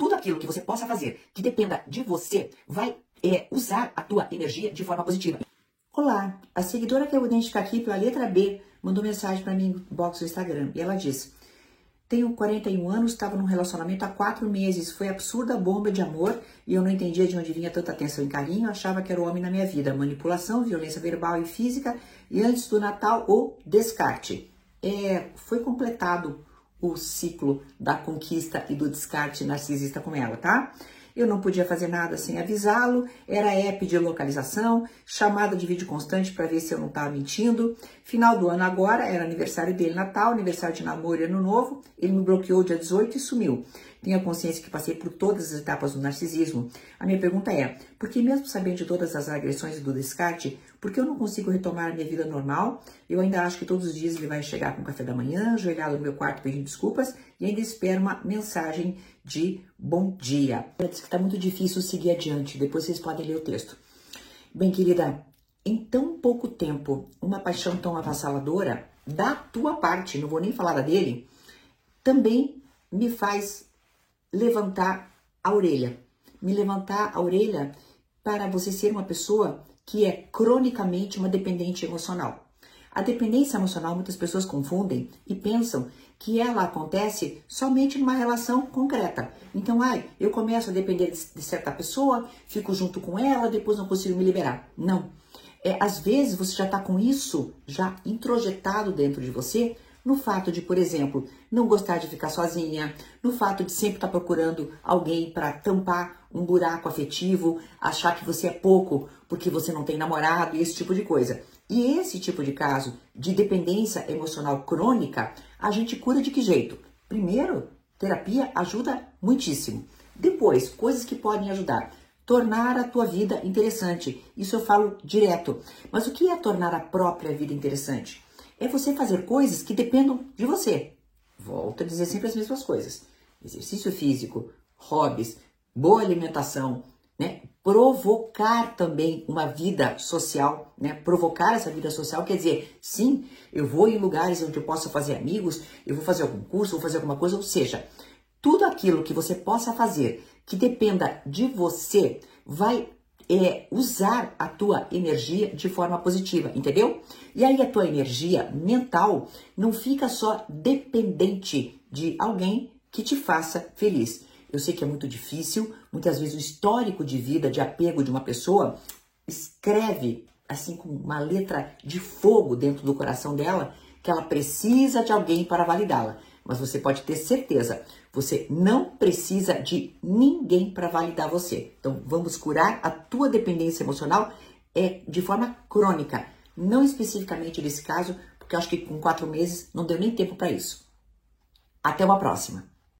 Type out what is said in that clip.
Tudo aquilo que você possa fazer que dependa de você vai é, usar a tua energia de forma positiva. Olá, a seguidora que eu identificar aqui pela letra B mandou mensagem para mim no box do Instagram e ela diz: Tenho 41 anos, estava num relacionamento há quatro meses, foi absurda bomba de amor e eu não entendia de onde vinha tanta atenção e carinho, achava que era o homem na minha vida, manipulação, violência verbal e física e antes do Natal o descarte. É, foi completado o ciclo da conquista e do descarte narcisista com ela, tá? Eu não podia fazer nada sem avisá-lo, era app de localização, chamada de vídeo constante para ver se eu não estava mentindo. Final do ano agora, era aniversário dele, Natal, aniversário de namoro e Ano Novo. Ele me bloqueou dia 18 e sumiu. Tenho consciência que passei por todas as etapas do narcisismo. A minha pergunta é: por que, mesmo sabendo de todas as agressões e do descarte, por que eu não consigo retomar a minha vida normal? Eu ainda acho que todos os dias ele vai chegar com café da manhã, ajoelhado no meu quarto pedindo desculpas e ainda espero uma mensagem de bom dia. Diz que está muito difícil seguir adiante. Depois vocês podem ler o texto. Bem, querida, em tão pouco tempo, uma paixão tão avassaladora da tua parte, não vou nem falar da dele, também me faz levantar a orelha. Me levantar a orelha para você ser uma pessoa que é cronicamente uma dependente emocional. A dependência emocional muitas pessoas confundem e pensam que ela acontece somente numa relação concreta. Então, ai, eu começo a depender de, certa pessoa, fico junto com ela, depois não consigo me liberar. Não. É, às vezes você já está com isso já introjetado dentro de você no fato de, por exemplo, não gostar de ficar sozinha, no fato de sempre estar tá procurando alguém para tampar um buraco afetivo, achar que você é pouco porque você não tem namorado e esse tipo de coisa. E esse tipo de caso de dependência emocional crônica, a gente cura de que jeito? Primeiro, terapia ajuda muitíssimo. Depois, coisas que podem ajudar. Tornar a tua vida interessante. Isso eu falo direto. Mas o que é tornar a própria vida interessante? É você fazer coisas que dependam de você. Volto a dizer sempre as mesmas coisas: exercício físico, hobbies, boa alimentação, né? Provocar também uma vida social, né? Provocar essa vida social quer dizer, sim, eu vou em lugares onde eu possa fazer amigos, eu vou fazer algum curso, vou fazer alguma coisa, ou seja, tudo aquilo que você possa fazer que dependa de você vai é usar a tua energia de forma positiva, entendeu? E aí a tua energia mental não fica só dependente de alguém que te faça feliz. Eu sei que é muito difícil, muitas vezes o histórico de vida, de apego de uma pessoa escreve assim com uma letra de fogo dentro do coração dela que ela precisa de alguém para validá-la. Mas você pode ter certeza, você não precisa de ninguém para validar você. Então, vamos curar a tua dependência emocional é de forma crônica, não especificamente nesse caso, porque eu acho que com quatro meses não deu nem tempo para isso. Até uma próxima.